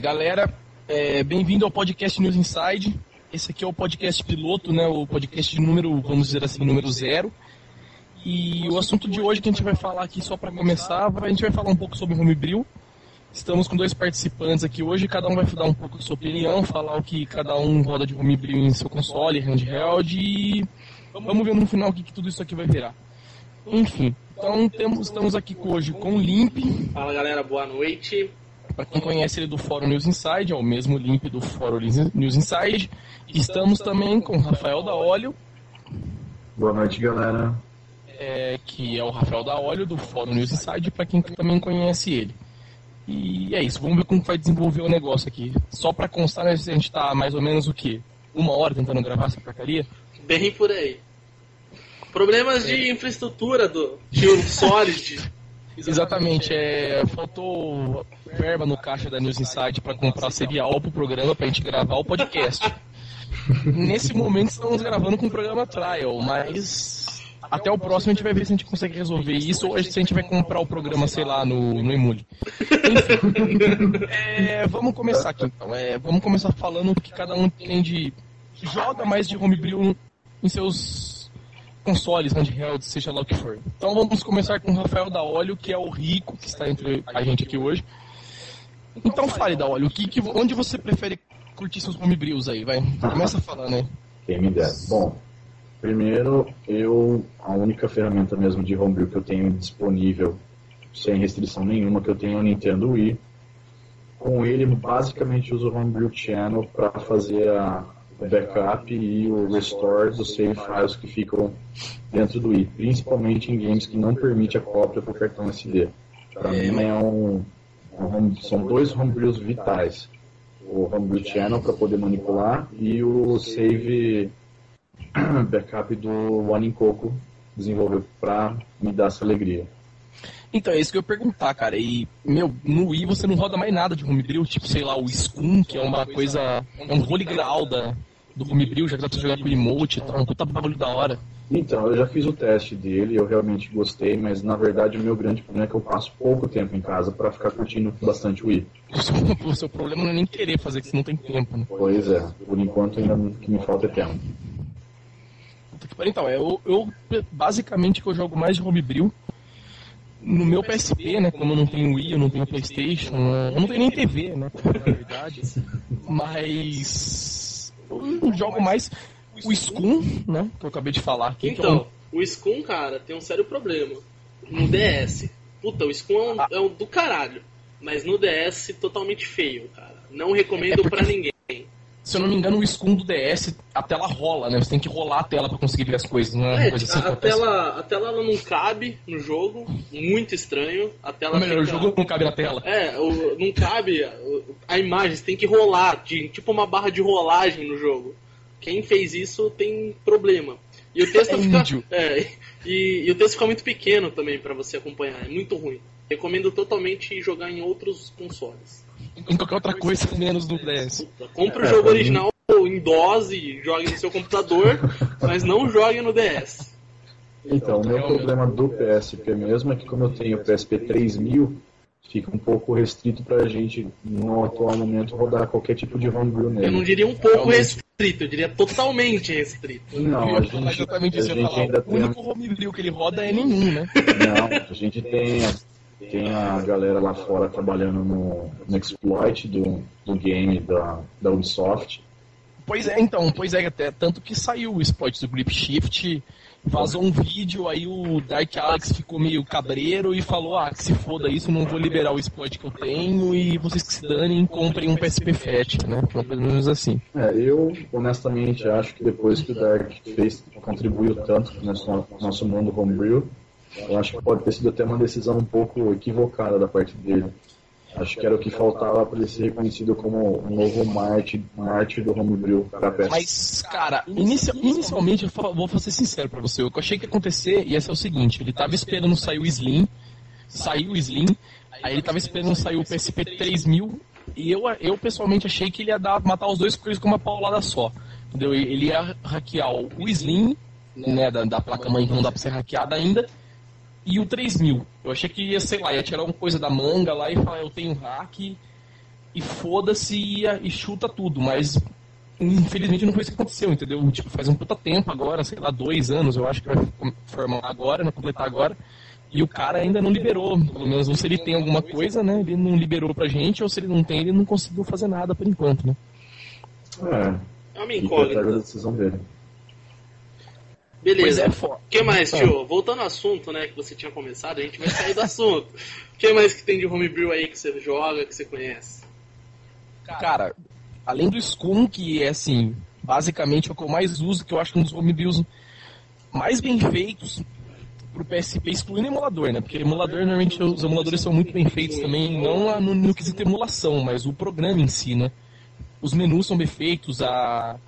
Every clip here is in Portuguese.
Galera, é, bem-vindo ao podcast News Inside. Esse aqui é o podcast piloto, né? O podcast número, vamos dizer assim, número zero. E o assunto de hoje que a gente vai falar aqui, só para começar, a gente vai falar um pouco sobre Homebrew. Estamos com dois participantes aqui hoje, cada um vai dar um pouco da sua opinião, falar o que cada um roda de Homebrew em seu console, handheld e vamos ver no final o que, que tudo isso aqui vai virar. Enfim, então temos, estamos aqui hoje com o Limp. Fala galera, boa noite. Para quem conhece ele do Fórum News Inside, é o mesmo Limp do Fórum News Inside. Estamos também com o Rafael da Óleo. Boa noite, galera. É, que é o Rafael da Óleo do Fórum News Inside, para quem também conhece ele. E é isso, vamos ver como vai desenvolver o negócio aqui. Só para constar, né, a gente está mais ou menos o quê? Uma hora tentando gravar essa porcaria? Bem por aí. Problemas é. de infraestrutura do Tio Solid. Exatamente, é, faltou verba no caixa da News Insight para comprar serial pro programa pra gente gravar o podcast. Nesse momento estamos gravando com o programa Trial, mas até o próximo a gente vai ver se a gente consegue resolver isso ou se a gente vai comprar o programa, sei lá, no, no Emule. É, vamos começar aqui então. É, vamos começar falando o que cada um tem de. joga mais de homebrew em seus consoles, handhelds, seja lá o que for. Então vamos começar com o Rafael da Óleo, que é o rico que está entre a gente aqui hoje. Então fale da Óleo, que, que, onde você prefere curtir seus homebrews aí, vai? Começa a falar, né? Quem me der. Bom, primeiro, eu, a única ferramenta mesmo de homebrew que eu tenho disponível, sem restrição nenhuma, que eu tenho é o Nintendo Wii. Com ele, basicamente, uso o Homebrew Channel para fazer a, o backup e o restore dos save files que ficam dentro do i, principalmente em games que não permite a cópia por cartão SD. Para é, mim é um, um, são dois homebrews vitais. O Homebrew Channel para poder manipular e o save backup do One in Coco desenvolver para me dar essa alegria. Então, é isso que eu ia perguntar, cara. E, meu, no Wii você não roda mais nada de homebrew, tipo, sei lá, o Scum, que é uma coisa. É um holy graal da, do Homebrew, já que dá pra jogar com emote e tal, um puta bagulho da hora. Então, eu já fiz o teste dele, eu realmente gostei, mas na verdade o meu grande problema é que eu passo pouco tempo em casa para ficar curtindo bastante o Wii. O seu problema não é nem querer fazer, que você não tem tempo, né? Pois é, por enquanto ainda o que me falta é tempo. Então, eu, eu basicamente que eu jogo mais de Homebrew no meu PSP, né? Como eu não tenho Wii, eu não tenho Playstation, eu não tenho nem TV, né? Na verdade. Mas eu jogo mais o Scum, né? Que eu acabei de falar aqui. Então, é um... o Scum, cara, tem um sério problema. No DS. Puta, o Scum é um, é um do caralho. Mas no DS, totalmente feio, cara. Não recomendo é porque... pra ninguém se eu não me engano, o Scum do DS, a tela rola, né? Você tem que rolar a tela para conseguir ver as coisas, não é? é assim a, a tela, a tela ela não cabe no jogo, muito estranho. A tela Ou melhor, fica... o jogo não cabe na tela. É, o, não cabe a imagem, você tem que rolar, de, tipo uma barra de rolagem no jogo. Quem fez isso tem problema. E o texto é fica. É, e, e, o texto fica muito pequeno também para você acompanhar, é muito ruim. Recomendo totalmente jogar em outros consoles em qualquer outra coisa menos no DS. Compre o é, jogo original em dose, jogue no seu computador, mas não jogue no DS. Então, o meu problema do PSP mesmo é que como eu tenho o PSP 3000, fica um pouco restrito pra gente, no atual momento, rodar qualquer tipo de homebrew nele. Eu não diria um pouco restrito, eu diria totalmente restrito. Não, a gente, exatamente a gente ainda tem... O único homebrew que ele roda é nenhum, né? Não, a gente tem tem a galera lá fora trabalhando no, no exploit do, do game da, da Ubisoft. Pois é, então, pois é, até tanto que saiu o exploit do Grip Shift, vazou um vídeo, aí o Dark Alex ficou meio cabreiro e falou, ah, que se foda isso, não vou liberar o exploit que eu tenho e vocês que se danem, comprem um PSP Fat, né? Pelo menos assim. É, eu honestamente acho que depois que o Dark fez, contribuiu tanto no nosso, nosso mundo homebrew, eu acho que pode ter sido até uma decisão um pouco equivocada da parte dele. Acho que era o que faltava para ele ser reconhecido como um novo Marte, Marte do Homebrew para peça. Mas, cara, inicia, inicialmente, eu vou ser sincero para você, o que eu achei que ia acontecer ia ser o seguinte, ele tava esperando sair o Slim, saiu o Slim, aí ele tava esperando sair o PSP 3000, e eu, eu pessoalmente achei que ele ia dar, matar os dois coisas com uma paulada só. Entendeu? Ele ia hackear o Slim, né, da, da placa-mãe que não dá para ser hackeada ainda, e o 3000. Eu achei que ia, sei lá, ia tirar uma coisa da manga lá e falar, eu tenho hack e foda-se e, e chuta tudo, mas infelizmente não foi isso que aconteceu, entendeu? Tipo, faz um puta tempo agora, sei lá, dois anos, eu acho que vai formar agora, não completar agora. E o cara ainda não liberou, pelo menos ou se ele tem alguma coisa, né? Ele não liberou pra gente, ou se ele não tem, ele não conseguiu fazer nada por enquanto, né? É. É uma incógnita. a decisão dele. Beleza. O é, que mais, então. tio? Voltando ao assunto, né, que você tinha começado, a gente vai sair do assunto. O que mais que tem de homebrew aí que você joga, que você conhece? Cara, além do Scum, que é assim, basicamente é o que eu mais uso, que eu acho que um dos homebrews mais bem feitos pro PSP, excluindo emulador, né? Porque emulador, normalmente, os emuladores são muito bem feitos também, não no, no quesito emulação, mas o programa em si, né? Os menus são bem feitos, a...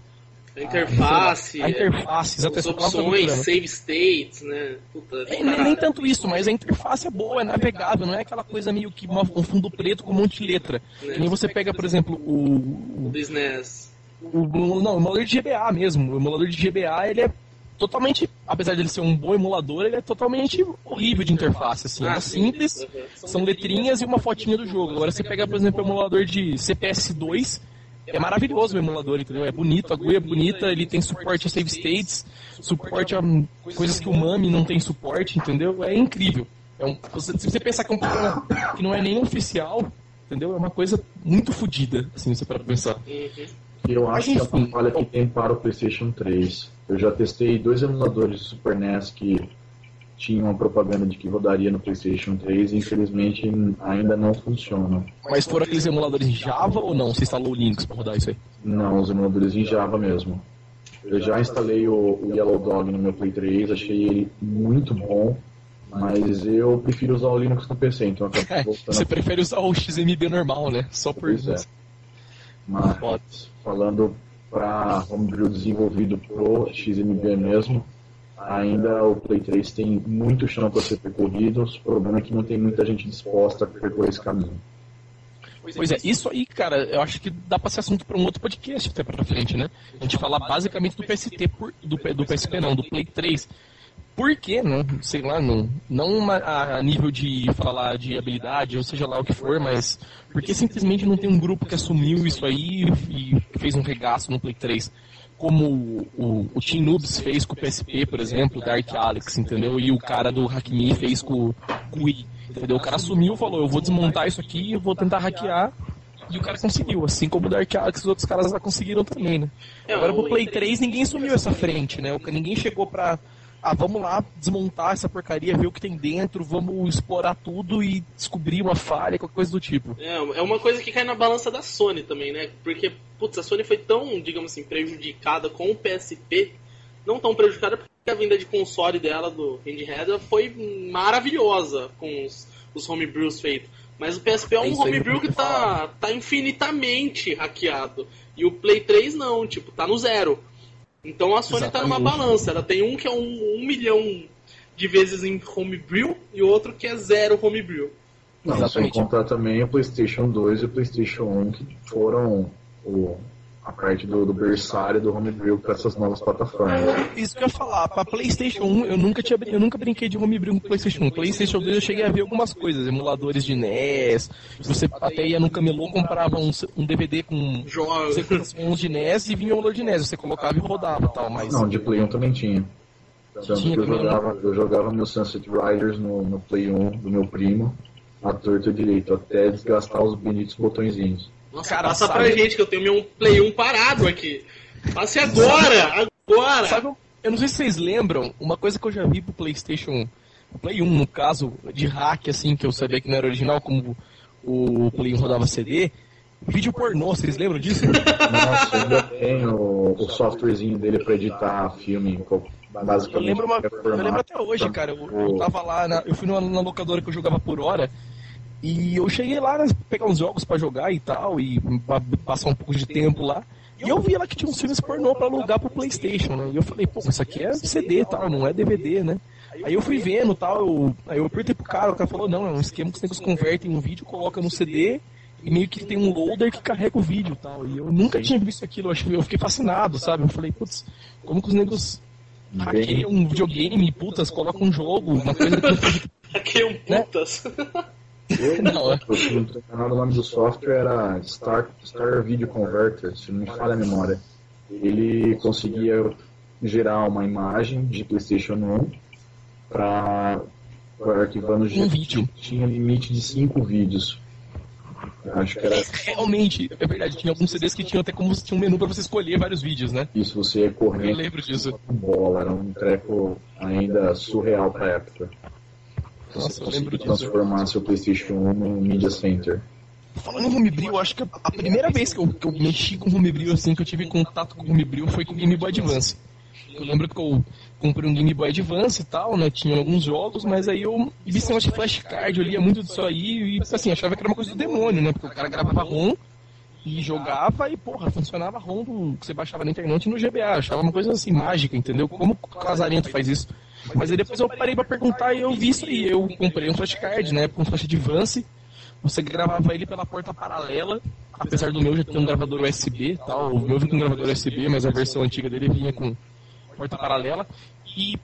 A interface, a, interface, as opções, save states, né? Puta, é, nem, nem, tanto isso, mas a interface é boa, é navegável, não é aquela coisa meio que uma, um fundo preto com um monte de letra. Né? Que nem você pega, por exemplo, o. O do SNES. O, o, não, o emulador de GBA mesmo. O emulador de GBA, ele é totalmente, apesar de ele ser um bom emulador, ele é totalmente horrível de interface, assim. É simples, são letrinhas e uma fotinha do jogo. Agora você pega, por exemplo, o emulador de CPS2, é maravilhoso o emulador, entendeu? É bonito, a GUI é bonita, ele tem suporte a save states, suporte a coisas que o MAMI não tem suporte, entendeu? É incrível. É um, se você pensar que é um programa que não é nem oficial, entendeu? É uma coisa muito fodida, assim, você para pensar. Eu acho que é a falha que tem para o PlayStation 3. Eu já testei dois emuladores de Super NES que tinham uma propaganda de que rodaria no PlayStation 3 e infelizmente ainda não funciona. Mas foram aqueles emuladores em Java ou não? Você instalou o Linux para rodar isso aí? Não, os emuladores em Java mesmo. Eu já instalei o, o Yellow Dog no meu Play 3, achei ele muito bom, mas eu prefiro usar o Linux no PC, então é, Você prefere usar o XMB normal, né? Só por isso. É. Mas, falando para homebrew desenvolvido pro XMB mesmo, ainda o Play 3 tem muito chão para ser percorrido, o problema é que não tem muita gente disposta a percorrer esse caminho. Pois é, isso aí, cara, eu acho que dá para ser assunto para um outro podcast até para frente, né? A gente falar basicamente do PST, por, do, do PSP não, do Play 3. Por quê, né? Sei lá, não, não uma, a nível de falar de habilidade, ou seja lá o que for, mas porque simplesmente não tem um grupo que assumiu isso aí e fez um regaço no Play 3 como o, o Team Noobs fez com o PSP, por exemplo, Dark Alex, entendeu? E o cara do Hackme fez com, com o Wii, entendeu? O cara assumiu, falou, eu vou desmontar isso aqui, eu vou tentar hackear, e o cara conseguiu, assim como o Dark Alex os outros caras já conseguiram também, né? É, Agora pro Play 3 ninguém assumiu essa frente, né? Ninguém chegou pra ah, vamos lá desmontar essa porcaria, ver o que tem dentro, vamos explorar tudo e descobrir uma falha, qualquer coisa do tipo. É, é uma coisa que cai na balança da Sony também, né? Porque, putz, a Sony foi tão, digamos assim, prejudicada com o PSP, não tão prejudicada porque a venda de console dela, do handheld, foi maravilhosa com os, os homebrews feitos. Mas o PSP é, é um homebrew que tá, tá infinitamente hackeado. E o Play 3 não, tipo, tá no zero. Então a Sony está numa balança. Ela tem um que é um, um, milhão de vezes em homebrew e outro que é zero homebrew. Não, Exatamente. sem contar também o PlayStation 2 e o PlayStation 1 que foram o, a parte do, do berçário do homebrew para essas novas plataformas. Isso que eu ia falar, para PlayStation 1 eu nunca tinha eu nunca brinquei de homebrew com PlayStation 1. PlayStation 2 eu cheguei a ver algumas coisas, emuladores de NES, você até ia no camelô comprava um, um DVD com jogos de NES e vinha o emulador de NES, você colocava e rodava tal, mas Não, de Play 1 também tinha. Tanto tinha que eu jogava, eu jogava meu Sunset Riders no, no Play 1 do meu primo, a torta direito, até desgastar os bonitos botõezinhos. Nossa, cara, passa sabe... pra gente que eu tenho meu Play 1 parado aqui. Passe agora! Agora! Sabe, eu não sei se vocês lembram, uma coisa que eu já vi pro Playstation. Play 1, no caso, de hack, assim, que eu sabia que não era original, como o Play 1 rodava CD. Vídeo pornô, vocês lembram disso? Nossa, eu ainda tenho o, o softwarezinho dele pra editar filme, basicamente. Eu lembro, uma, eu lembro até hoje, cara. Eu, eu tava lá, na, eu fui na locadora que eu jogava por hora. E eu cheguei lá, né, pegar uns jogos para jogar e tal, e passar um pouco de tempo lá. E eu vi lá que tinha uns filmes pornô pra alugar pro Playstation, né? E eu falei, pô, isso aqui é CD e tal, não é DVD, né? Aí eu fui vendo tal, eu, aí eu apertei pro cara, o cara falou, não, é um esquema que os negros convertem um vídeo, coloca no CD e meio que tem um loader que carrega o vídeo tal. E eu nunca tinha visto aquilo, eu fiquei fascinado, sabe? Eu falei, putz, como que os negros hackeiam um videogame, putas, colocam um jogo, uma coisa que... Hackeiam putas. Né? Eu, Não, é. eu, não enganado, o nome do software era Star, Star Video Converter, se não me falha a memória. Ele conseguia gerar uma imagem de PlayStation 1 para arquivando Um vídeo. Tinha limite de 5 vídeos. Acho que era Realmente, é verdade, tinha alguns CDs que tinham até como tinha um menu pra você escolher vários vídeos, né? isso, você ia Eu correndo lembro disso. bola, era um treco ainda surreal pra época. Nossa, eu lembro disso. transformar seu PlayStation 1 no Media Center. Falando em Homebrew, acho que a primeira vez que eu, que eu mexi com Homebrew, assim, que eu tive contato com Homebrew foi com o Game Boy Advance. Eu lembro que eu comprei um Game Boy Advance e tal, né? Tinha alguns jogos, mas aí eu vi esse negócio de flashcard, eu lia muito disso aí e, assim, achava que era uma coisa do demônio, né? Porque o cara gravava ROM e jogava e, porra, funcionava ROM do, que você baixava na internet no GBA. Eu achava uma coisa assim, mágica, entendeu? Como o Casarento faz isso? Mas aí depois eu parei pra perguntar e eu vi isso aí. Eu comprei um flashcard, né? Um flash Advance. Você gravava ele pela porta paralela, apesar do meu já ter um gravador USB tal. O meu vinha com um gravador USB, mas a versão antiga dele vinha com porta paralela. E,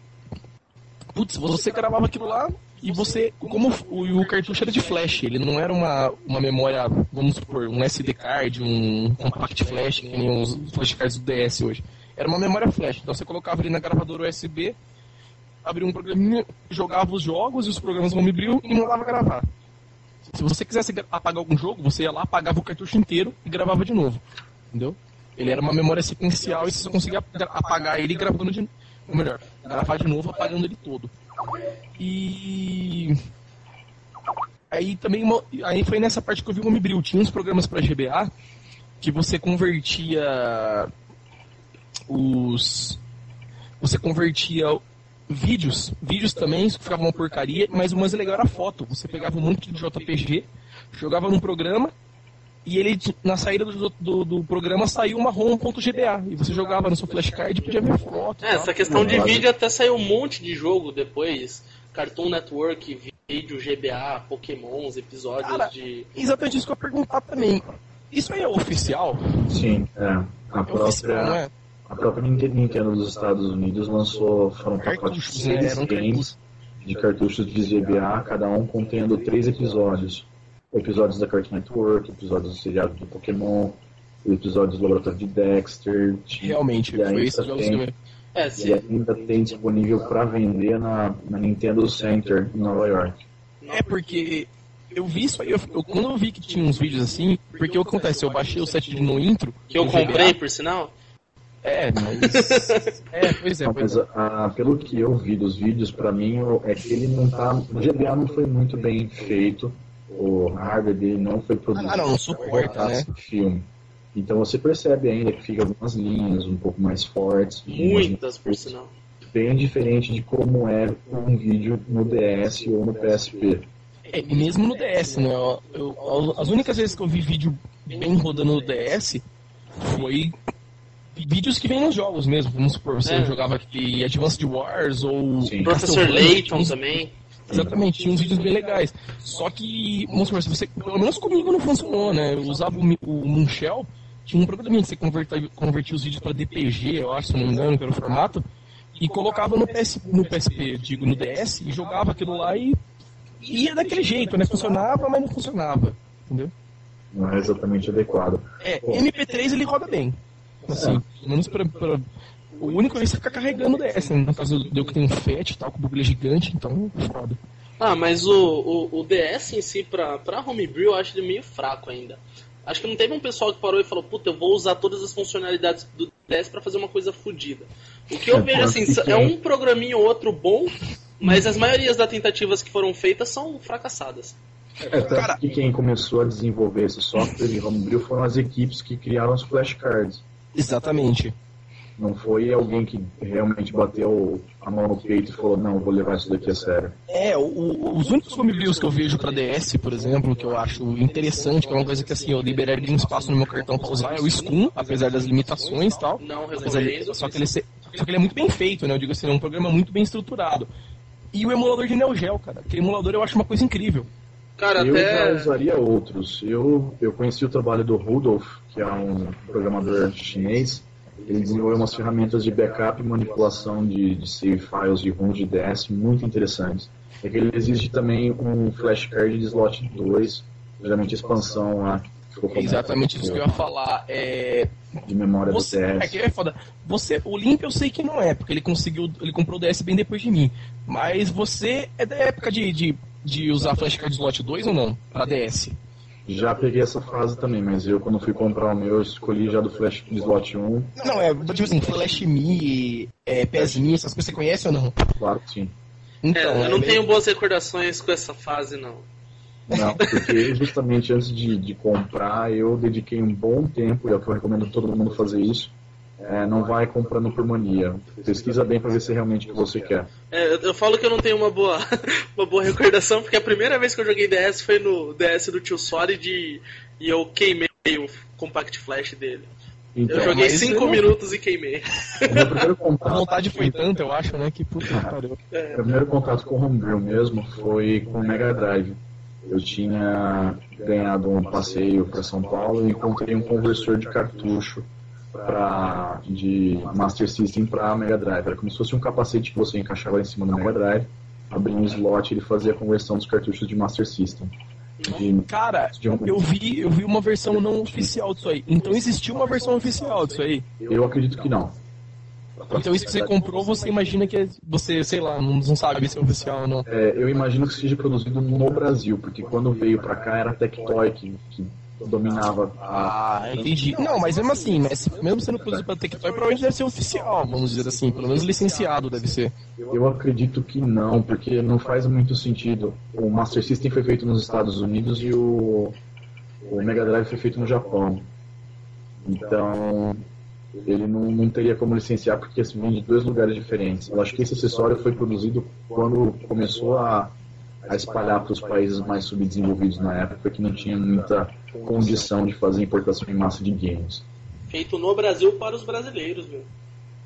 putz, você gravava aquilo lá e você, como o, o cartucho era de flash, ele não era uma, uma memória, vamos supor, um SD card, um compact flash, que nem os flashcards do DS hoje. Era uma memória flash. Então você colocava ele na gravadora USB, abria um programinha, jogava os jogos e os programas homebrew e mandava gravar. Se você quisesse apagar algum jogo, você ia lá, apagava o cartucho inteiro e gravava de novo. Entendeu? Ele era uma memória sequencial e você conseguia apagar ele gravando de ou melhor, gravar de novo apagando ele todo. E aí também aí foi nessa parte que eu vi o Homebrew. Tinha uns programas para GBA que você convertia os você convertia vídeos, vídeos também, isso ficava uma porcaria, mas o mais legal era a foto. Você pegava um monte de JPG, jogava num programa e ele na saída do, do, do programa saiu uma ROM.gba e você jogava no seu flashcard e podia ver foto. É, essa questão de vídeo até saiu um monte de jogo depois. Cartoon Network, vídeo, GBA, Pokémons, episódios Cara, de. Exatamente isso que eu ia perguntar também. Isso aí é oficial? Sim, é. A É oficial, não própria, é? A própria Nintendo dos Estados Unidos lançou, foram pacotes de Cartuchos, seis games de cartuchos de GBA, cada um contendo três episódios. Episódios da Cartoon Network, episódios do seriado do Pokémon, episódios do Laboratório de Dexter. tinha- Realmente, e foi jogos que tem, eu É, E se... ainda tem disponível para vender na, na Nintendo Center em Nova York. É porque eu vi isso aí, eu, eu- quando eu vi que tinha uns vídeos assim, porque o que acontece? Eu baixei o set de no intro. que eu comprei, GBA. por sinal. É, mas. é, pois é, Não, pois mas é. ah, pelo que eu vi dos vídeos, para mim é que ele não tá. O GBA não foi muito bem feito. O hardware dele não foi produzido. Ah, não, suporta, né? esse filme. Então você percebe ainda que fica algumas linhas um pouco mais fortes. Muitas, por sinal. Bem diferente de como é um vídeo no DS ou no PSP. É, e mesmo no DS, né? Eu- eu- as únicas vezes que eu vi vídeo bem rodando no DS foi vídeos que vêm nos jogos mesmo. Vamos supor, você É. jogava aqui Advanced Wars ou Sim. Professor Layton uns- também. Exatamente, tinha uns vídeos bem legais. Só que, vamos supor, se você, pelo menos comigo não funcionou, né? Eu usava o, o Moonshell, tinha um programinha que você convertia, convertia os vídeos para DPG, eu acho, se não me engano, pelo formato, e colocava no, PS, no PSP, digo, no DS, e jogava aquilo lá e ia daquele jeito, né? Funcionava, mas não funcionava, entendeu? Não é exatamente adequado. É, MP3 ele roda bem. Assim, pelo menos pra, pra- O único é você ficar carregando o DS, né? No caso do que tem um FAT e tal, com o bugler gigante, então foda. Ah, mas o, o, o DS em si, pra, pra homebrew, eu acho ele meio fraco ainda. Acho que não teve um pessoal que parou e falou, puta, eu vou usar todas as funcionalidades do DS pra fazer uma coisa fodida. O que eu É, vejo, assim, é quem- um programinho ou outro bom, mas as maiorias das tentativas que foram feitas são fracassadas. É, tanto Cara- que quem começou a desenvolver esse software de homebrew foram as equipes que criaram os flashcards. Exatamente. Não foi alguém que realmente bateu a mão no peito e falou, não, vou levar isso daqui a sério. É, o- o- os únicos homebrews que eu vejo pra DS, por exemplo, que eu acho interessante, que é uma coisa que assim, eu liberaria um espaço no meu cartão pra usar, é o Scum, apesar das limitações e tal. Não Apesar de- só, que ele ser- só que ele é muito bem feito, né? Eu digo assim, é um programa muito bem estruturado. E o emulador de Neo Geo, cara. Aquele emulador eu acho uma coisa incrível. Cara, eu já até. usaria outros. Eu, eu conheci o trabalho do Rudolf, que é um programador chinês, ele desenvolveu umas ferramentas de backup e manipulação de, de save files de ROM de DS muito interessantes. É que ele exige também um flashcard de slot 2, geralmente expansão lá. É exatamente isso que eu ia falar. É... De memória você, do DS. É que é foda. Você, o Limp eu sei que não é, porque ele conseguiu. Ele comprou o DS bem depois de mim. Mas você é da época de, de, de usar flashcard de slot 2 ou não? Pra DS? Já peguei essa fase também, mas eu quando fui comprar o meu, eu escolhi já do Flash Slot 1. Não, é, tipo assim, Flash Me, é, PES Me, essas coisas você conhece ou não? Claro que sim. Então, é, eu não é tenho boas recordações com essa fase, não. Não, porque justamente antes de, de comprar, eu dediquei um bom tempo, e é o que eu recomendo todo mundo fazer isso, é, não vai comprando por mania. Pesquisa bem para ver se é realmente o que você quer. É, eu, eu, falo que eu não tenho uma boa, uma boa recordação, porque a primeira vez que eu joguei DS foi no DS do tio Solid e eu queimei o Compact Flash dele. Então, eu joguei 5 eu... minutos e queimei. Contato... A vontade foi tanta, eu acho, né? Que puta que pariu. É. O primeiro contato com o Homebrew mesmo foi com o Mega Drive. Eu tinha ganhado um passeio para São Paulo e encontrei um conversor de cartucho pra, de Master System para Mega Drive. Era como se fosse um capacete que você encaixava em cima do Mega Drive, abria um slot e ele fazia a conversão dos cartuchos de Master System. De, Cara, de um... eu vi, eu vi uma versão não oficial disso aí. Então existiu uma versão oficial disso aí? Eu acredito que não. Então isso que você comprou, você imagina que você, sei lá, não, não sabe se é oficial ou não. É, eu imagino que seja produzido no Brasil, porque quando veio pra cá era Tectoy que, que dominava a... Ah, entendi. Não, mas mesmo assim, né, mesmo sendo produzido pela Tectoy, provavelmente deve ser oficial, vamos dizer assim, pelo menos licenciado deve ser. Eu acredito que não, porque não faz muito sentido. O Master System foi feito nos Estados Unidos e o, o Mega Drive foi feito no Japão. Então, ele não, não teria como licenciar porque assim, vem de dois lugares diferentes. Eu acho que esse acessório foi produzido quando começou a a espalhar para os países mais subdesenvolvidos na época que não tinha muita condição de fazer importação em massa de games. Feito no Brasil para os brasileiros, viu?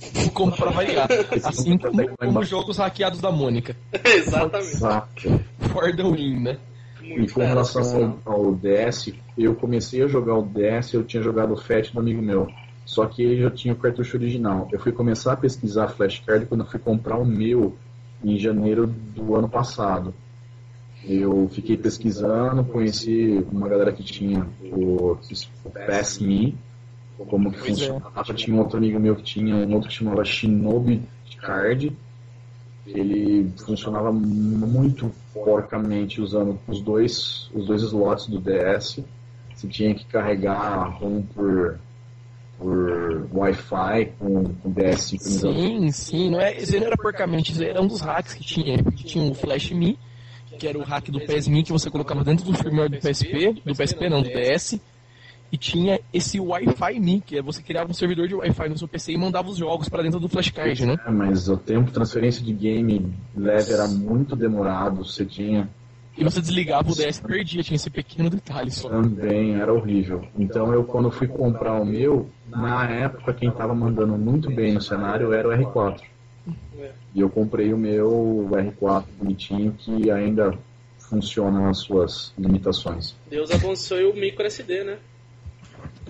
Como para variar. Assim como, como jogos hackeados da Mônica. Exatamente. Exato. For the win, né? Muito e com relação ao, ao, DS, eu comecei a jogar o DS, eu tinha jogado o FAT do amigo meu. Só que ele já tinha o cartucho original. Eu fui começar a pesquisar flashcard quando eu fui comprar o meu em janeiro do ano passado. Eu fiquei pesquisando, conheci uma galera que tinha o, o PSMe, como que pois funcionava. É. Tinha um outro amigo meu que tinha um outro que chamava Shinobi Card. Ele funcionava muito porcamente usando os dois, os dois slots do DS. Você tinha que carregar ROM por, por Wi-Fi com, com DS sincronizado. Sim, sim, não é, isso não era porcamente, isso era um dos hacks que tinha, porque tinha o Flash Me que era o hack do PSMin que você colocava dentro do firmware do PSP, do PSP não, do DS, e tinha esse Wi-Fi Me, que é você criava um servidor de Wi-Fi no seu PC e mandava os jogos para dentro do flashcard, né? É, mas o tempo de transferência de game leve era muito demorado, você tinha e você desligava o DS e perdia, tinha esse pequeno detalhe só. Também, era horrível. Então eu quando fui comprar o meu, na época quem estava mandando muito bem no cenário era o R4. E eu comprei o meu R4 bonitinho que ainda funciona nas suas limitações. Deus abençoe o micro SD, né?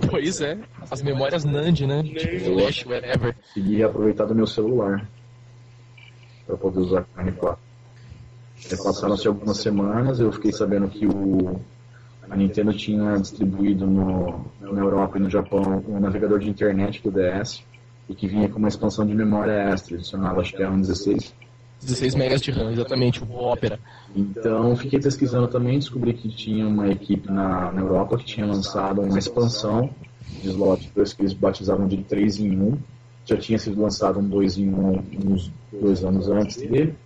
Pois é, as memórias NAND, né? Tipo flash, whatever. Consegui aproveitar do meu celular para poder usar o R4. Passaram-se algumas semanas, eu fiquei sabendo que o, a Nintendo tinha distribuído no, na Europa e no Japão um navegador de internet do DS e que vinha com uma expansão de memória extra, adicionava acho que era um 16. 16 megas de RAM, exatamente, o Opera. Então fiquei pesquisando também, descobri que tinha uma equipe na, na Europa que tinha lançado uma expansão de slot 2 que eles batizavam de 3 em 1. Já tinha sido lançado um 2 em 1 uns dois anos antes dele.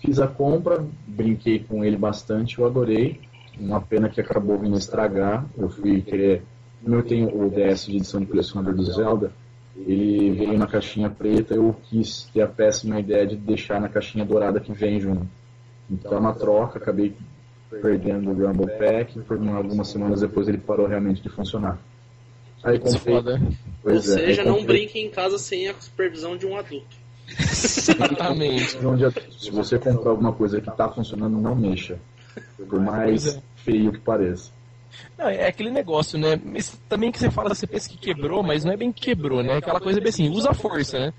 Fiz a compra, brinquei com ele bastante, eu adorei. Uma pena que acabou vindo estragar. Eu fui querer. Como eu tenho o DS de edição de colecionador do Zelda, ele veio na caixinha preta, eu quis ter a péssima ideia de deixar na caixinha dourada que vem junto. Então, na troca, acabei perdendo o Rumble Pack, por algumas semanas depois ele parou realmente de funcionar. Aí comprei. Ou é, seja, não brinque em casa sem a supervisão de um adulto. Exatamente. Se você comprar alguma coisa que está funcionando, não mexa. Por mais é. feio que pareça. Não, é aquele negócio, né? Mas também que você fala, você pensa que quebrou, mas não é bem que quebrou, né? Aquela coisa bem assim, usa a força, né?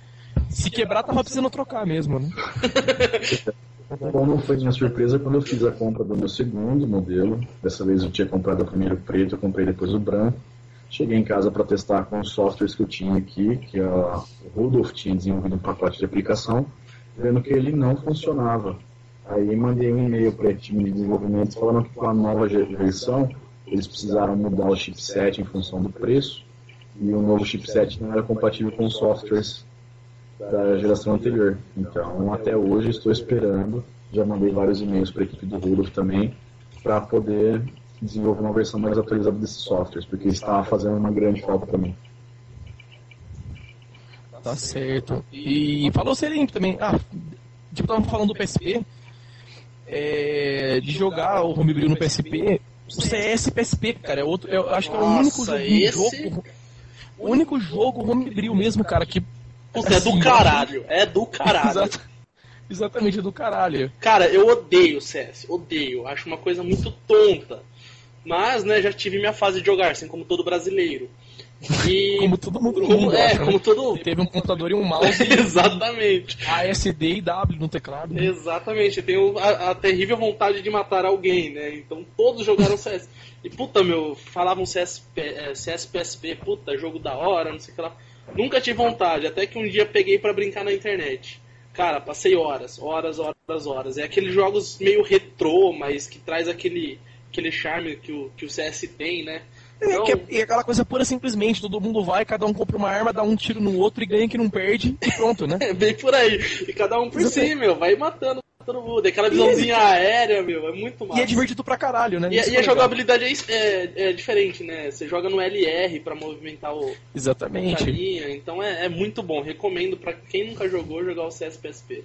Se quebrar, tava precisando trocar mesmo, né? Bom, não foi minha surpresa quando eu fiz a compra do meu segundo modelo. Dessa vez eu tinha comprado o primeiro preto, eu comprei depois o branco. Cheguei em casa para testar com os softwares que eu tinha aqui, que a Rudolph tinha desenvolvido um pacote de aplicação, vendo que ele não funcionava. Aí mandei um e-mail para o time de desenvolvimento falando que com a nova versão eles precisaram mudar o chipset em função do preço e o novo chipset não era compatível com softwares da geração anterior. Então, até hoje estou esperando. Já mandei vários e-mails para a equipe do Rudolph também para poder desenvolver uma versão mais atualizada desses softwares, porque estava fazendo uma grande falta também. Tá certo. E falou Selim também. Ah, tipo, tava falando do PSP, é, de jogar o Homebrew no PSP, o CS PSP, cara, é outro, eu acho que é o único jogo, esse... jogo o único jogo Homebrew mesmo, cara, que Puta, assim, é do assim, caralho, é do caralho. Exato, exatamente, é do caralho. Cara, eu odeio CS, odeio, acho uma coisa muito tonta. Mas, né, já tive minha fase de jogar, assim como todo brasileiro. E... Como todo mundo como, mundo, É, acho, como né? todo Teve um computador e um mouse. Exatamente. ASD e W no teclado. Né? Exatamente. Tenho a, a, terrível vontade de matar alguém, né? Então todos jogaram CS. E puta, meu, falavam CS, CS PSP, puta, jogo da hora, não sei o que lá. Nunca tive vontade, até que um dia peguei para brincar na internet. Cara, passei horas, horas, horas, horas. É aqueles jogos meio retrô, mas que traz aquele, aquele charme que o, que o CS tem, né? É, então... é, é, aquela coisa pura simplesmente, todo mundo vai, cada um compra uma arma, dá um tiro no outro e ganha que não perde e pronto, né? é bem por aí. E cada um por si, meu, vai matando todo mundo. Aquela visãozinha aérea, meu, é muito massa. E é divertido pra caralho, né? E, e a jogabilidade é, é, é, diferente, né? Você joga no LR pra movimentar o. Exatamente. Linha, então é, é muito bom. Recomendo pra quem nunca jogou jogar o CSPSP.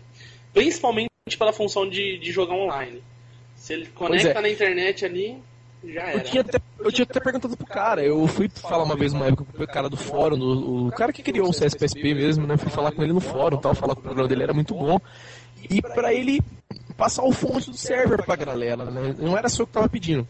Principalmente pela função de, de jogar online. Se ele conecta é. na internet ali, já era. Eu tinha, até, eu tinha até perguntado pro cara, eu fui falar uma vez, uma época, com o cara do fórum, do, o cara que criou o CSPSP mesmo, né? Fui falar com ele no fórum tal, falar que o programa dele era muito bom e para ele passar o fonte do server pra galera, né? Não era só o que tava pedindo.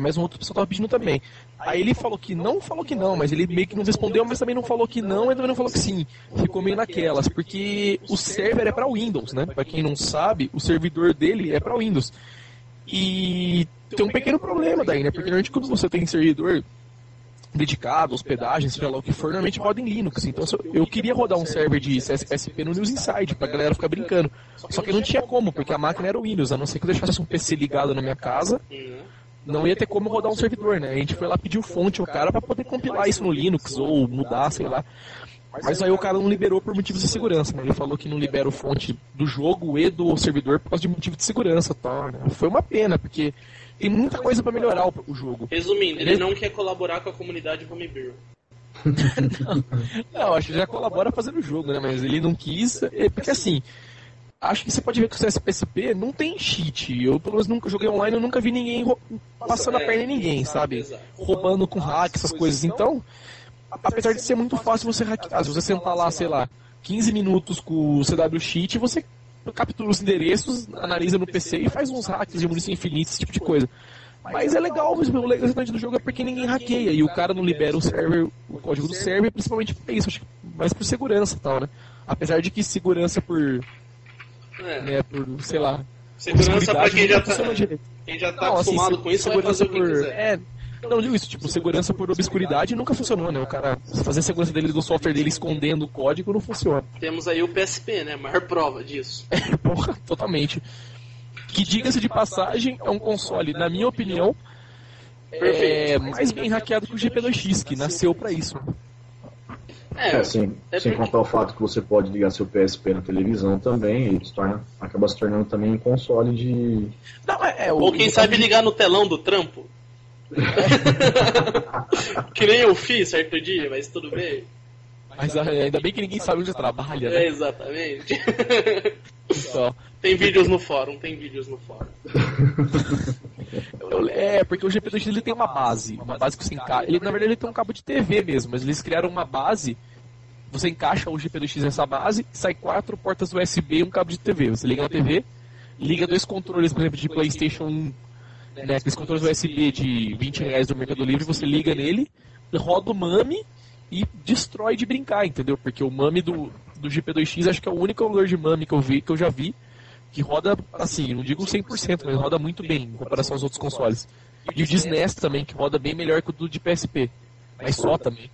Mas uma outra pessoa tava pedindo também. Aí ele falou que não, falou que não, mas ele meio que não respondeu, mas também não falou que não, e também não falou que sim. Ficou meio naquelas, porque o server é para Windows, né? Para quem não sabe, o servidor dele é para Windows. E tem um pequeno problema daí, né? Porque normalmente quando você tem servidor dedicado, hospedagem, seja lá o que for, normalmente roda em Linux. Então eu queria rodar um server de CSPSP no News Inside pra galera ficar brincando. Só que não tinha como, porque a máquina era Windows, a não ser que eu deixasse um PC ligado na minha casa, não ia ter como rodar um servidor, né? A gente foi lá pedir o fonte ao cara para poder compilar isso no Linux ou mudar, sei lá. Mas aí o cara não liberou por motivos de segurança, né? Ele falou que não libera o fonte do jogo e do servidor por causa de motivo de segurança, tal, né? Foi uma pena, porque tem muita coisa para melhorar o, o, jogo. Resumindo, ele, ele não quer colaborar com a comunidade Homebrew. não, não, acho que já colabora fazendo o jogo, né? Mas ele não quis. É, porque assim, acho que você pode ver que o CSPSP não tem cheat. Eu, pelo menos, nunca joguei online, eu nunca vi ninguém passando é, a perna em ninguém, sabe? Exato. Roubando com hack, essas coisas. Então, apesar de ser muito fácil você hackear, se você sentar lá, sei lá, 15 minutos com o CW Cheat, você captura os endereços, analisa no PC e faz uns hacks de munição infinita, esse tipo de coisa. Mas é legal, mas o legal do jogo é porque ninguém hackeia e o cara não libera o server, o código do server, principalmente por isso, acho que mais por segurança e tal, né? Apesar de que segurança por. É. Né, por, sei lá. Segurança pra quem já tá, quem já tá não, assim, acostumado assim, com isso, vai fazer por, o que quiser. É, não, digo isso, tipo, segurança por obscuridade nunca funcionou, né? O cara fazer a segurança dele do software dele escondendo o código não funciona. Temos aí o PSP, né? A maior prova disso. É, porra, totalmente. Que diga-se de passagem, é um console, na minha opinião, é mais bem hackeado que o GP2X, que nasceu para isso. É, é sim, é sem porque... contar o fato que você pode ligar seu PSP na televisão também e se torna, acaba se tornando também um console de. Não, é, é, Ou quem sabe ligar no telão do trampo. que nem eu fiz certo dia, mas tudo bem. Mas ah, ainda bem que ninguém sabe onde trabalha, né? É, exatamente. Então. Tem vídeos no fórum, tem vídeos no fórum. É, porque o GP2X ele tem uma base, uma base que você encaixa. Ele, na verdade, ele tem um cabo de TV mesmo, mas eles criaram uma base. Você encaixa o GP2X nessa base, sai quatro portas USB e um cabo de TV. Você liga na TV, liga dois controles, por exemplo, de PlayStation 1 né, aqueles controles USB de 20 reais do Mercado Livre, você liga nele, roda o MAME e destrói de brincar, entendeu? Porque o MAME do, do GP2X acho que é o único emulador de MAME que eu vi, que eu já vi, que roda, assim, não digo 100%, mas roda muito bem em comparação aos outros consoles. E o de SNES também, que roda bem melhor que o do de PSP. Mas só também.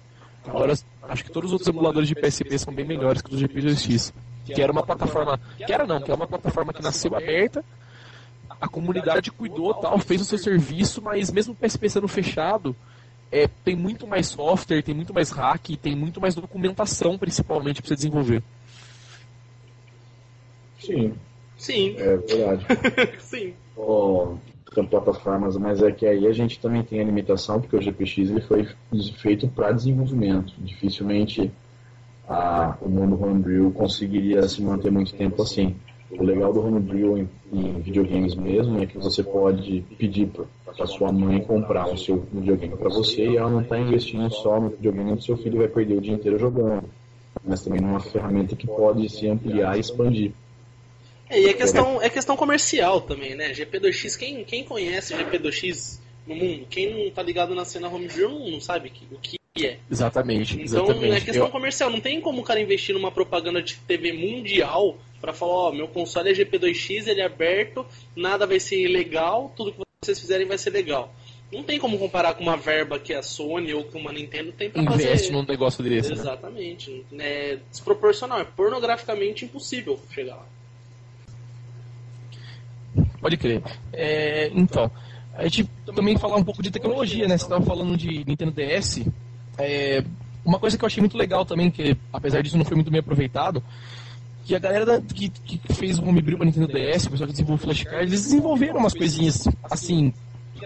Agora, acho que todos os outros emuladores de PSP são bem melhores que o do GP2X. Que era uma plataforma. Que era não, que é uma plataforma que nasceu aberta. A comunidade cuidou tal, fez o seu serviço, mas mesmo o PSP sendo fechado, é, tem muito mais software, tem muito mais hack, tem muito mais documentação, principalmente, para você desenvolver. Sim, Sim, é verdade. sim. Ó, são plataformas, mas é que aí a gente também tem a limitação, porque o GPX ele foi feito para desenvolvimento. Dificilmente a, o mundo Homebrew conseguiria se manter muito tempo assim. O legal do Homebrew em, em videogames mesmo é que você pode pedir para sua mãe comprar o seu videogame para você e ela não está investindo só no videogame do seu filho vai perder o dia inteiro jogando. Mas também é uma ferramenta que pode se ampliar e expandir. É, e é questão, é questão comercial também, né? GP2X, quem, quem conhece GP2X no mundo? Quem não tá ligado na cena homebrew não, não sabe que, o que é. Exatamente, Então exatamente. é questão Eu- comercial, não tem como o cara investir numa propaganda de TV mundial pra falar, ó, meu console é GP2X, ele é aberto, nada vai ser ilegal, tudo que vocês fizerem vai ser legal. Não tem como comparar com uma verba que a Sony ou que uma Nintendo tem pra investe fazer. num negócio desse. né? Exatamente. É desproporcional, é pornograficamente impossível chegar lá. Pode crer. É, então, a gente também falar um pouco de tecnologia, né? Você estava falando de Nintendo DS. É, uma coisa que eu achei muito legal também, que apesar disso não foi muito bem aproveitado, que a galera da- que, que fez o homebrew para Nintendo DS, o pessoal que desenvolveu flashcard, eles desenvolveram umas coisinhas assim,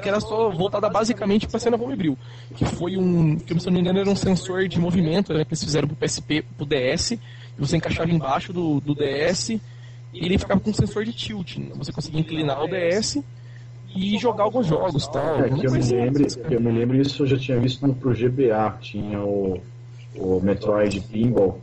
que era só voltada basicamente para cena homebrew, que foi um, que se eu não me engano era um sensor de movimento, né, que eles fizeram pro PSP, pro DS, e você encaixava embaixo do, do DS e ele ficava com um sensor de tilt, né? você conseguia inclinar o DS e jogar alguns jogos, tal. É, que eu me lembro, que eu me lembro isso eu já tinha visto no pro GBA, tinha o, o Metroid Pinball.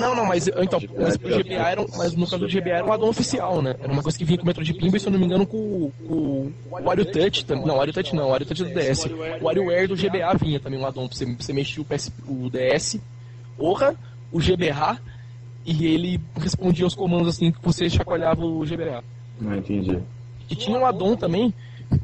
Não, não, mas então, mas pro GBA era, mas no caso do GBA era um addon oficial, né? Era uma coisa que vinha com o Metroid Pinball e se eu não me engano com, com o Wario Touch também. Não, o Wario Touch não, o Wario Touch é do DS. O WarioWare do GBA vinha também um addon pra você, você mexia o, PS, o DS, porra, o GBA, e ele respondia aos comandos assim que você chacoalhava o GBA. Não entendi. E tinha um addon também,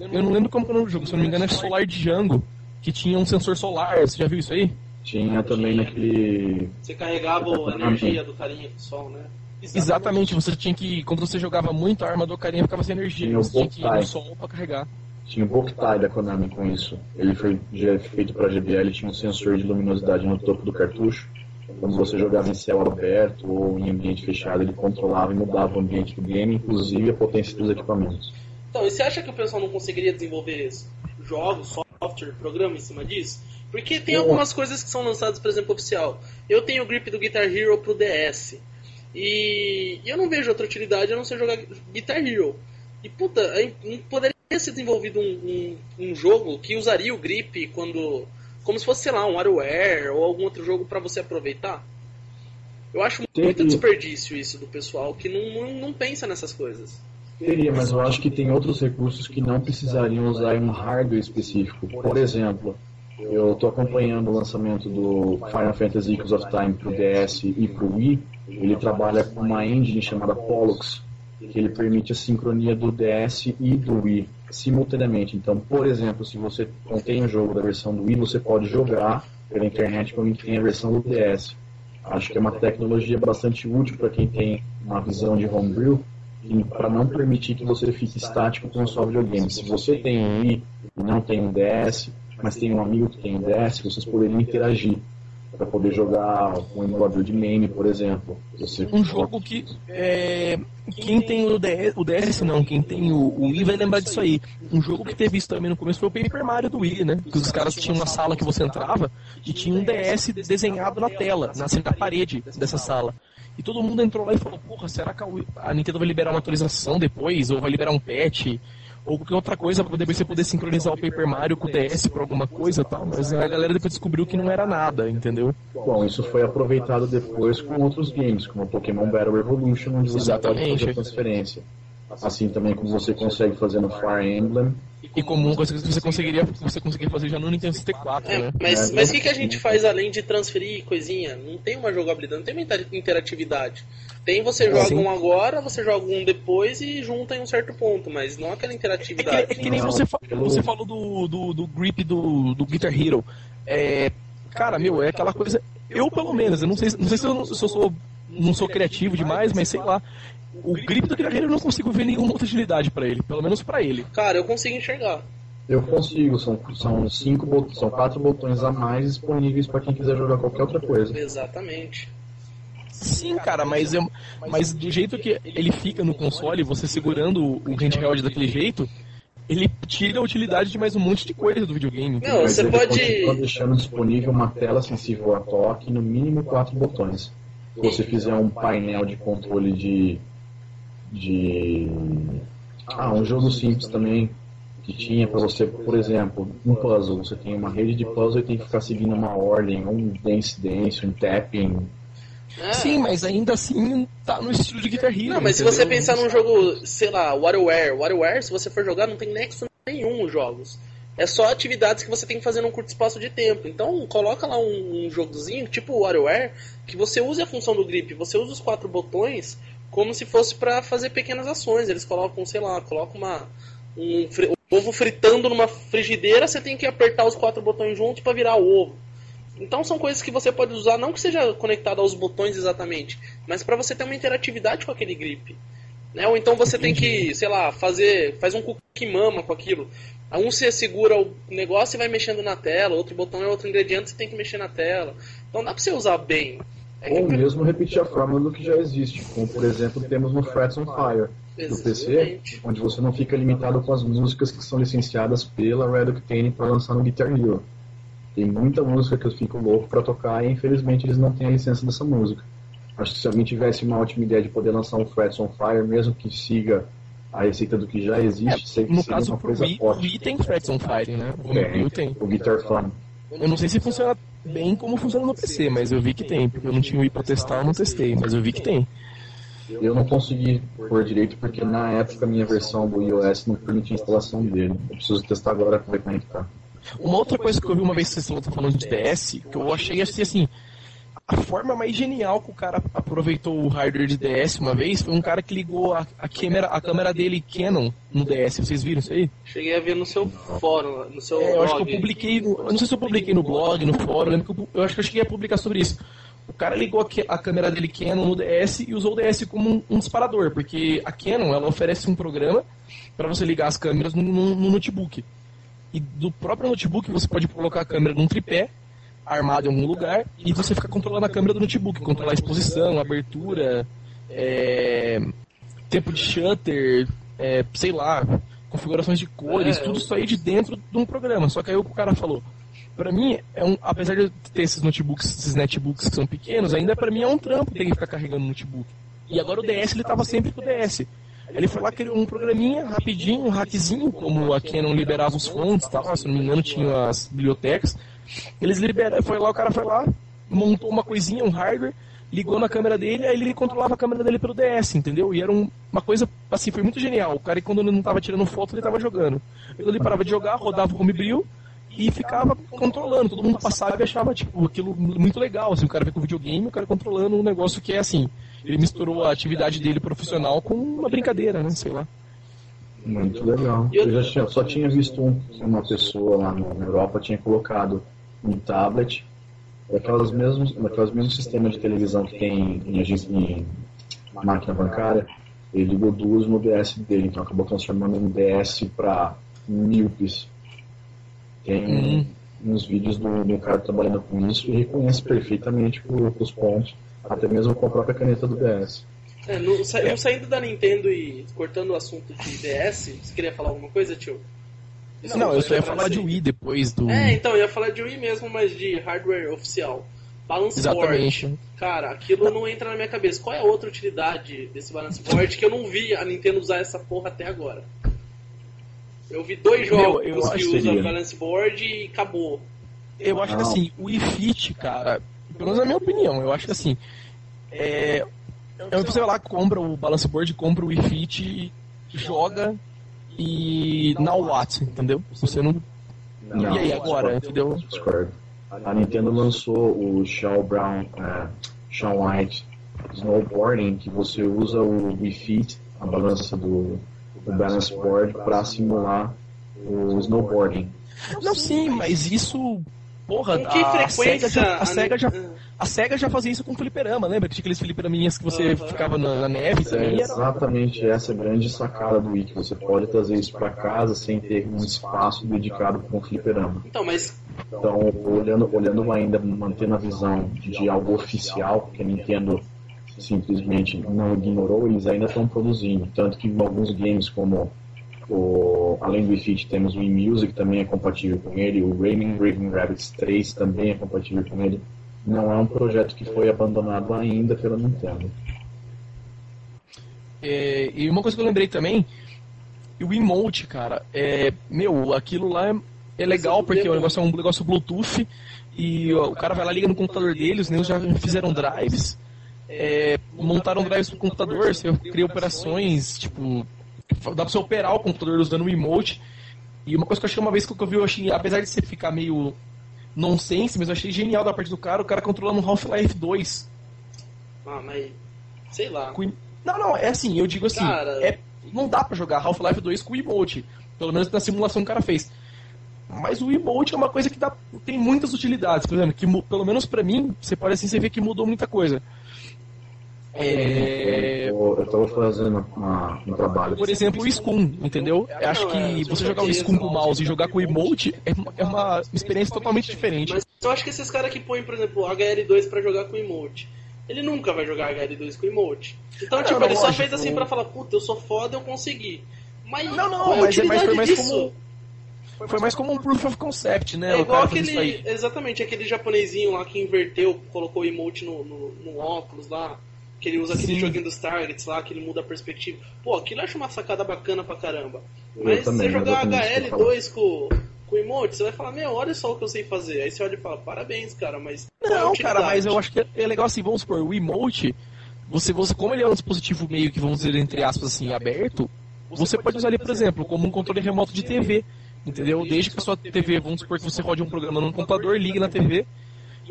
eu não lembro como que é o nome do jogo, se eu não me engano é Solar Django, que tinha um sensor solar, você já viu isso aí? Tinha também naquele. Você carregava a energia do carinha do sol, né? Exatamente, você tinha que, quando você jogava muito, a arma do carinha ficava sem energia, Tinha o você tinha que ir no sol pra carregar. Tinha o Boktai da Konami com isso. Ele foi feito para GBA, ele tinha um sensor de luminosidade no topo do cartucho. Quando você jogava em céu aberto ou em ambiente fechado, ele controlava e mudava o ambiente do game, inclusive a potência dos equipamentos. Então, e você acha que o pessoal não conseguiria desenvolver jogos, software, programa em cima disso? Porque tem algumas coisas que são lançadas, por exemplo, oficial. Eu tenho o grip do Guitar Hero pro DS. E eu não vejo outra utilidade a não ser jogar Guitar Hero. E puta, aí não poderia ser desenvolvido um, um, um jogo que usaria o grip quando. Como se fosse, sei lá, um WarioWare ou algum outro jogo pra você aproveitar? Eu acho muito desperdício isso do pessoal que não, não, não pensa nessas coisas. Teria, mas eu acho que tem outros recursos que não precisariam usar um hardware específico. Por exemplo, eu estou acompanhando o lançamento do Final Fantasy Echoes of Time para o DS e para o Wii. Ele trabalha com uma engine chamada Pollux, que ele permite a sincronia do DS e do Wii simultaneamente. Então, por exemplo, se você não tem o jogo da versão do Wii, você pode jogar pela internet com alguém que tem a versão do DS. Acho que é uma tecnologia bastante útil para quem tem uma visão de homebrew, para não permitir que você fique estático com o seu videogame. Se você tem um Wii e não tem um DS, mas tem um amigo que tem um DS, vocês poderiam interagir para poder jogar um emulador de meme, por exemplo. Você Um jogo que é, quem tem o DS, o DS não, quem tem o, o Wii vai lembrar disso aí. Um jogo que teve isso também no começo foi o Paper Mario do Wii, né? Que os caras tinham uma sala que você entrava e tinha um DS desenhado na tela, na, assim, na parede dessa sala. E todo mundo entrou lá e falou, porra, será que a, Nintendo vai liberar uma atualização depois? Ou vai liberar um patch? Ou qualquer outra coisa pra depois você poder sincronizar o Paper Mario com o DS pra alguma coisa e tal. Mas a galera depois descobriu que não era nada, entendeu? Bom, isso foi aproveitado depois com outros games, como o Pokémon Battle Revolution, onde você Exatamente. pode fazer transferência. assim também como você consegue fazer no Fire Emblem. E como uma coisa que você conseguiria, você conseguiria fazer já no Nintendo 64, É, né? mas É, mas o que, que a gente faz além de transferir coisinha? Não tem uma jogabilidade, não tem uma inter- interatividade. Tem você joga Sim. um agora, você joga um depois e junta em um certo ponto, mas não aquela É que, interatividade. é que nem Não, você, fa- você falou do, do, do grip do, do Guitar Hero. É, cara, meu, é aquela coisa. Eu, pelo menos, eu não sei, não sei se, eu, se eu sou, não sou criativo demais, mas sei lá. O grip do Guitar Hero eu não consigo ver nenhuma outra utilidade pra ele, pelo menos pra ele. Cara, eu consigo enxergar. Eu consigo, são, são cinco bot- são quatro botões a mais disponíveis para quem quiser jogar qualquer outra coisa. Exatamente. Sim, cara, mas, eu, mas do jeito que ele fica no console, você segurando o handheld daquele jeito, ele tira a utilidade de mais um monte de coisa do videogame. Não, você pode- deixando disponível uma tela sensível a toque, no mínimo quatro botões. Se você fizer um painel de controle de. de. Ah, um jogo simples também que tinha para você, por exemplo, um puzzle. Você tem uma rede de puzzle e tem que ficar seguindo uma ordem, um dance dance, um tapping. É. Sim, mas ainda assim tá no estilo de Guitar Hero. Não, mas se entendeu? você pensar num jogo, sei lá, WarioWare, WarioWare, se você for jogar, não tem nexo nenhum os jogos. É só atividades que você tem que fazer num curto espaço de tempo. Então, coloca lá um, um jogozinho, tipo o WarioWare, que você use a função do grip, você usa os quatro botões como se fosse pra fazer pequenas ações. Eles colocam, sei lá, colocam uma um fri- ovo fritando numa frigideira, você tem que apertar os quatro botões juntos pra virar o ovo. Então são coisas que você pode usar, não que seja conectado aos botões exatamente, mas para você ter uma interatividade com aquele grip. Né? Ou então você tem que, sei lá, fazer, faz um cookie mama com aquilo. Um você segura o negócio e vai mexendo na tela, outro botão é outro ingrediente, você tem que mexer na tela. Então dá pra você usar bem. É que- Ou mesmo repetir a fórmula do que já existe, como por exemplo temos no Frets on Fire do PC, onde você não fica limitado com as músicas que são licenciadas pela Red Octane para lançar no Guitar Hero. Tem muita música que eu fico louco para tocar e infelizmente eles não têm a licença dessa música. Acho que se alguém tivesse uma ótima ideia de poder lançar um Frets on Fire, mesmo que siga a receita do que já existe, sei que É, No seria caso, uma coisa Wii, o ótima. Wii tem Frets on Fire, né? O Wii tem. o Guitar Fun. Eu não sei se funciona bem como funciona no PC, mas eu vi que tem. Porque eu não tinha o Wii pra testar, eu não testei, mas eu vi que tem. Eu não consegui pôr direito porque na época a minha versão do iOS não permitia a instalação dele. Eu preciso testar agora pra ver como é que tá. Uma outra coisa que eu vi uma vez que vocês estavam falando de DS, que eu achei assim, assim, a forma mais genial que o cara aproveitou o hardware de DS uma vez foi um cara que ligou a, a câmera, a câmera dele Canon no DS. Vocês viram isso aí? Cheguei a ver no seu fórum, no seu É, eu acho que eu blog. publiquei, no, eu não sei se eu publiquei no blog, no fórum, eu, lembro que eu, eu acho que eu cheguei a publicar sobre isso. O cara ligou a, a câmera dele Canon no DS e usou o DS como um, um disparador, porque a Canon ela oferece um programa para você ligar as câmeras no, no- no notebook. E do próprio notebook você pode colocar a câmera num tripé, armado em algum lugar, e você fica controlando a câmera do notebook, controlar a exposição, a abertura, é, tempo de shutter, é, sei lá, configurações de cores, É, tudo isso aí de dentro de um programa. Só que aí o cara falou, pra mim, é um, apesar de ter esses notebooks, esses netbooks que são pequenos, ainda pra mim é um trampo ter que ficar carregando o notebook. E agora o DS, ele tava sempre com o DS. Ele foi lá, criou um programinha rapidinho, um hackzinho, como a Canon liberava os fontes tal, se não me engano tinha as bibliotecas. Eles liberaram, foi lá, o cara foi lá, montou uma coisinha, um hardware, ligou na câmera dele, aí ele controlava a câmera dele pelo DS, entendeu? E era um- uma coisa, assim, foi muito genial. O cara, quando ele não tava tirando foto, ele tava jogando. Ele parava de jogar, rodava o homebrew e ficava controlando. Todo mundo passava e achava, tipo, aquilo muito legal, assim, o cara vê com videogame, o cara controlando um negócio que é assim, ele misturou a atividade dele profissional com uma brincadeira, né, sei lá. Muito legal. Eu- já tinha, só tinha visto um, uma pessoa lá na Europa tinha colocado um tablet, daquelas mesmos, daquelas mesmos sistemas de televisão que tem em, agência- em máquina bancária. Ele ligou duas no DS dele, então acabou transformando um DS para míopes. Tem Hum. uns vídeos do, do cara trabalhando com isso e reconhece perfeitamente os pontos, até mesmo com a própria caneta do DS. É, no, sa- no saindo da Nintendo e cortando o assunto de DS, você queria falar alguma coisa, tio? Não, eu só ia falar de. Wii depois do... É, então, eu ia falar de Wii mesmo, mas de hardware oficial. Balance Board. Exatamente. Cara, aquilo não entra na minha cabeça. Qual é a outra utilidade desse Balance Board que eu não vi a Nintendo usar essa porra até agora? Eu vi dois Meu, jogos eu que usam. Balance Board e acabou. Eu acho que Não. assim, o iFit, cara, pelo menos na minha opinião, eu acho que assim, é, é você vai lá, compra o balance board, compra o iFit e, joga e now what, entendeu? Você não. Não, e aí agora, entendeu? discordo. A Nintendo lançou o Shaw Brown, é, Shaw White Snowboarding, que você usa o Wii Fit, a balança do, do Balance Board, para simular o snowboarding. Não, sim, mas isso. Porra, a, frequência SEGA já, a, a- SEGA já. A SEGA já fazia isso com fliperama, lembra? Que tinha aqueles fliperaminhas que você Aham. ficava na, na neve É. Era... exatamente essa grande sacada do Wii, que você pode trazer isso para casa sem ter um espaço dedicado para um fliperama. Então, mas Então, olhando, olhando ainda, mantendo a visão de algo oficial, que a Nintendo simplesmente não ignorou, eles ainda estão produzindo. Tanto que alguns games, como o, além do Wii Fit, temos o Wii Music, também é compatível com ele, o Rayman Raven Rabbits 3 também é compatível com ele. Não é um projeto que foi abandonado ainda pela Nintendo. É, e uma coisa que eu lembrei também, o emote, cara, é, meu, aquilo lá é, é legal porque o negócio é um negócio Bluetooth e o cara vai lá liga no computador dele, os negros já fizeram drives, é, montaram drives pro computador, você cria operações, tipo, dá pra você operar o computador usando o emote. E uma coisa que eu achei uma vez que eu vi, eu achei, apesar de você ficar meio nonsense, mas eu achei genial da parte do cara, o cara controlando um Half-Life 2. Ah, mas. Sei lá. Com- Não, não, é assim, eu digo assim, Cara. é, não dá pra jogar Half-Life 2 com o emote, pelo menos na simulação que o cara fez. Mas o emote é uma coisa que dá, tem muitas utilidades, por exemplo, que pelo menos pra mim, você pode assim, você vê que mudou muita coisa. É, Eu, tava fazendo uma- um trabalho. por exemplo, o Scum, entendeu? Eu acho que você jogar o. Scum com o mouse e jogar com o emote é uma, é uma experiência totalmente diferente. Mas eu acho que esses caras que põem, por exemplo, HL2 pra jogar com emote, ele nunca vai jogar HL2 com emote. Então, Ah, tipo, não, ele só fez assim pra falar, puta, eu sou foda, eu consegui. Mas Não, não, qual a mas é- mas foi mais disso? como- Foi mais como um proof of concept, né? É o igual cara fazer isso aquele. aí. Exatamente, aquele japonesinho lá que inverteu, colocou o emote no, no, no óculos lá. Que ele usa aquele Sim. joguinho dos targets lá, que ele muda a perspectiva. Pô, aquilo eu acho uma sacada bacana pra caramba. Eu Mas também, você jogar exatamente isso que eu falo. HL2 com, com emote, você vai falar, meu, olha só o que eu sei fazer. Aí você olha e fala, parabéns, cara, mas. é Não, cara, mas eu acho que é legal assim, vamos supor, o emote, você, você, como ele é um dispositivo meio que, vamos dizer, entre aspas, assim, aberto, você pode usar ele, por exemplo, como um controle remoto de TV, entendeu? Desde que a sua TV, vamos supor que você rode um programa no computador, ligue na TV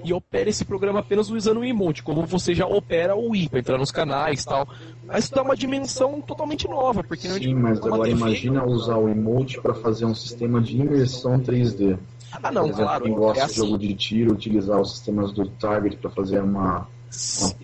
e opere esse programa apenas usando o emote, como você já opera o Wii, pra entrar nos canais e tal. Mas isso dá uma dimensão totalmente nova, porque não é Sim, mas agora TV. imagina usar o emote para fazer um sistema de imersão 3D. Ah, não, exemplo, claro, quem gosta é de jogo assim. de tiro, utilizar os sistemas do Target para fazer uma.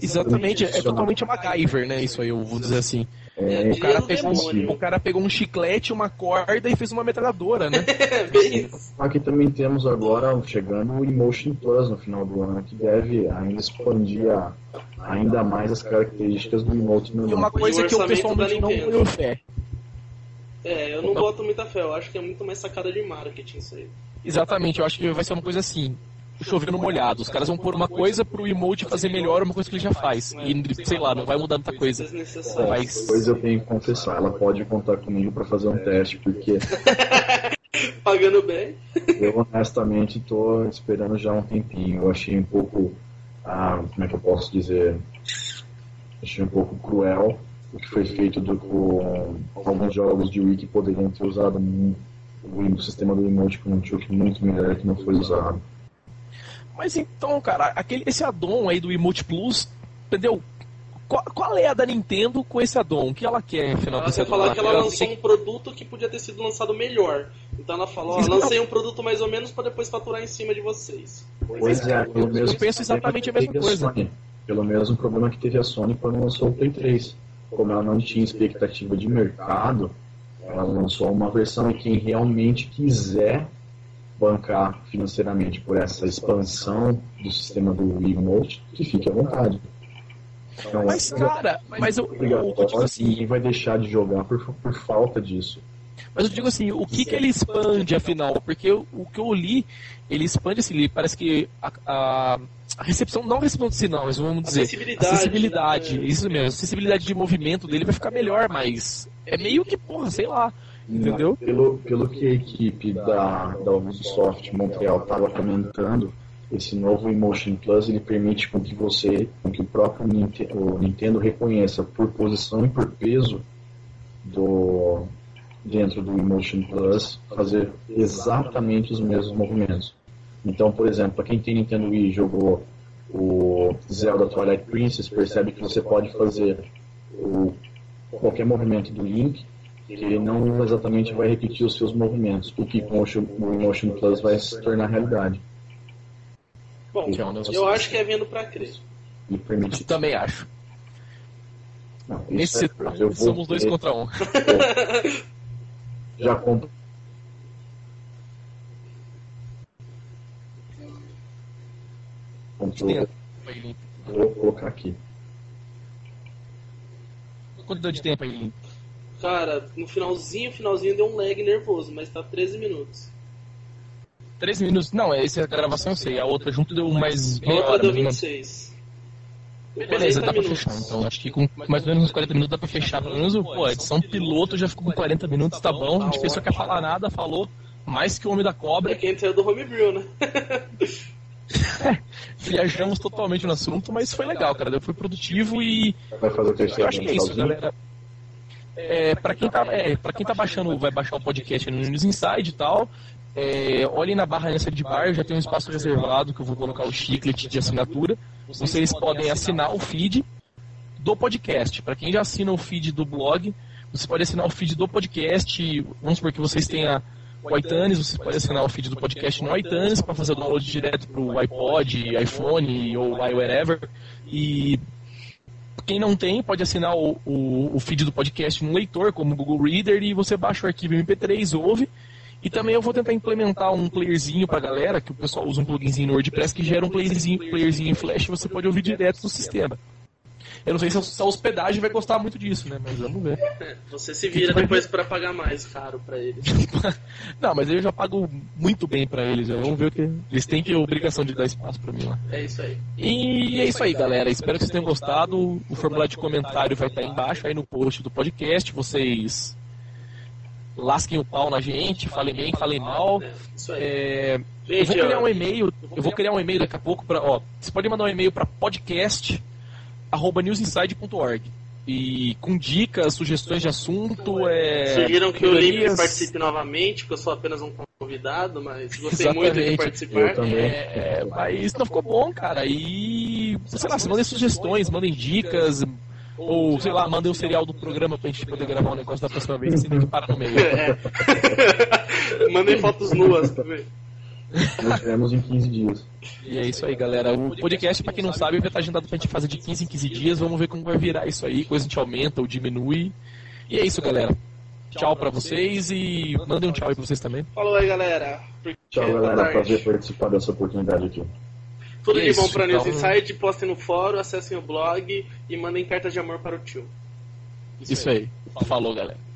Exatamente, é totalmente MacGyver, né? Isso aí, eu vou dizer assim. É, O cara, do pegou, demônio. o cara pegou um chiclete, uma corda e fez uma metralhadora, né? É bem isso. Aqui também temos agora, chegando, o Emotion Plus no final do ano, que deve ainda expandir a- ainda mais as características do emote E uma coisa que eu pessoalmente não tenho fé. É, eu não boto muita fé, eu acho que é muito mais sacada de marketing isso aí. Exatamente, eu acho que vai ser uma coisa assim. Chover no molhado. Os caras vão pôr uma coisa pro emote fazer melhor uma coisa que ele já faz. E, sei lá, não vai mudar muita coisa. Desnecessário. Mas- Depois eu tenho que confessar, ela pode contar comigo para fazer um teste, porque Pagando bem. eu honestamente estou esperando já um tempinho. Eu achei um pouco, ah, como é que eu posso dizer, achei um pouco cruel o que foi feito do, com alguns jogos de Wii que poderiam ter usado um- o, o sistema do emote com um truque muito melhor que não foi usado. Mas então, cara, aquele, esse addon aí do Emote Plus, entendeu? Qual, qual é a da Nintendo com esse addon? O que ela quer, afinal, Ela quer falar que ela lançou um produto que podia ter sido lançado melhor. Então ela falou, ó, lancei um produto mais ou menos pra depois faturar em cima de vocês. Pois é, pelo mesmo eu penso exatamente a mesma que coisa. Sony. Pelo mesmo problema que teve a Sony quando lançou o Play 3. Como ela não tinha expectativa de mercado, ela lançou uma versão e quem realmente quiser bancar financeiramente por essa expansão do sistema do Wii Emote, que fique à vontade. Então, Mas, cara, mas eu, eu, eu digo obrigatório, assim, ninguém vai deixar de jogar por, por falta disso. Mas eu digo assim, o que, que ele expande afinal? Porque o, o que eu li, ele expande assim, ele parece que a, a, a recepção, não a recepção de sinal, mas vamos dizer, Acessibilidade, acessibilidade, né? isso mesmo, a acessibilidade de movimento dele vai ficar melhor, mas é meio que, porra, sei lá, entendeu? Pelo, pelo que a equipe da, da Ubisoft Montreal estava comentando, esse novo Emotion Plus ele permite com que você, com que o próprio Ninte- o Nintendo reconheça por posição e por peso do dentro do Emotion Plus fazer exatamente os mesmos movimentos. Então, por exemplo, para quem tem Nintendo Wii e jogou o Zelda Twilight Princess, percebe que você pode fazer o, qualquer movimento do Link, ele não exatamente vai repetir os seus movimentos, o que com o Emotion Plus vai se tornar realidade. Bom, eu acho que é vindo para crer. E permite. Eu também acho. Não, Nesse é, eu somos dois contra um. Já compro. Vou colocar aqui. Quanto deu de tempo aí, Cara, no finalzinho, finalzinho deu um lag nervoso, mas tá 13 minutos. 13 minutos? Não, essa é a gravação eu sei. A outra junto deu mais. A outra deu 26. Beleza, dá pra fechar. Então acho que com mais ou menos uns 40 minutos dá pra fechar. Pelo menos pô, a edição piloto já ficou com 40 minutos, tá bom. A gente pensou que ia falar nada, falou mais que o Homem da Cobra. É quem saiu do Homebrew, né? Viajamos totalmente no assunto, mas foi legal, cara. Foi produtivo e. Vai fazer o terceiro Eu acho que é isso, galera. É, para quem tá, é, para quem tá baixando, vai baixar o podcast no News Inside e tal, é, olhem na barra nessa de bar, já tem um espaço reservado que eu vou colocar o chiclete de assinatura. Vocês podem assinar o feed do podcast. Para quem já assina o feed do blog, você pode assinar o feed do podcast. Vamos supor que vocês tenham o iTunes, você pode assinar o feed do podcast no iTunes para fazer o download direto para o iPod, iPhone ou whatever. E quem não tem, pode assinar o, o, o, feed do podcast no leitor, como o Google Reader, e você baixa o arquivo MP3, ouve, e também eu vou tentar implementar um playerzinho pra galera, que o pessoal usa um pluginzinho no WordPress que gera um playerzinho, playerzinho em Flash você pode ouvir direto do sistema. Eu não sei se a hospedagem vai gostar muito disso, né? Mas vamos ver. É, você se vira depois para pagar mais caro para eles. não, mas eu já pago muito bem para eles. Vamos ver o que. Eles têm que a obrigação de dar espaço para mim lá. É isso aí. E é isso aí, galera. Espero que vocês tenham gostado. O formulário de comentário vai estar aí embaixo, aí no post do podcast. Vocês lasquem o pau na gente, falem bem, falem mal. É, eu vou criar um e-mail, eu vou criar um e-mail daqui a pouco para, ó, você pode mandar um e-mail para podcast@newsinside.org e com dicas, sugestões de assunto, é, Sugiram que o Lipe participe novamente, porque eu sou apenas um convidado, mas gostei Exatamente. muito de participar. É, mas não ficou bom, cara. E sei lá, mandem sugestões, mandem dicas, ou, sei lá, mandem o um serial do programa pra gente poder gravar um negócio da próxima vez sem ter que parar no meio. É. mandem fotos nuas também. Nós tivemos em 15 dias. E é isso aí, galera. O podcast, pra quem não sabe, vai estar agendado pra gente fazer de 15 em 15 dias. Vamos ver como vai virar isso aí. Coisa a gente aumenta ou diminui. E é isso, galera. Tchau pra vocês e mandem um tchau aí pra vocês também. Falou aí, galera. Tchau, galera. Prazer participar dessa oportunidade aqui. Tudo de bom pra News então... Insight, postem no fórum, acessem o blog e mandem cartas de amor para o tio. Isso, Isso aí. aí. Falou, galera.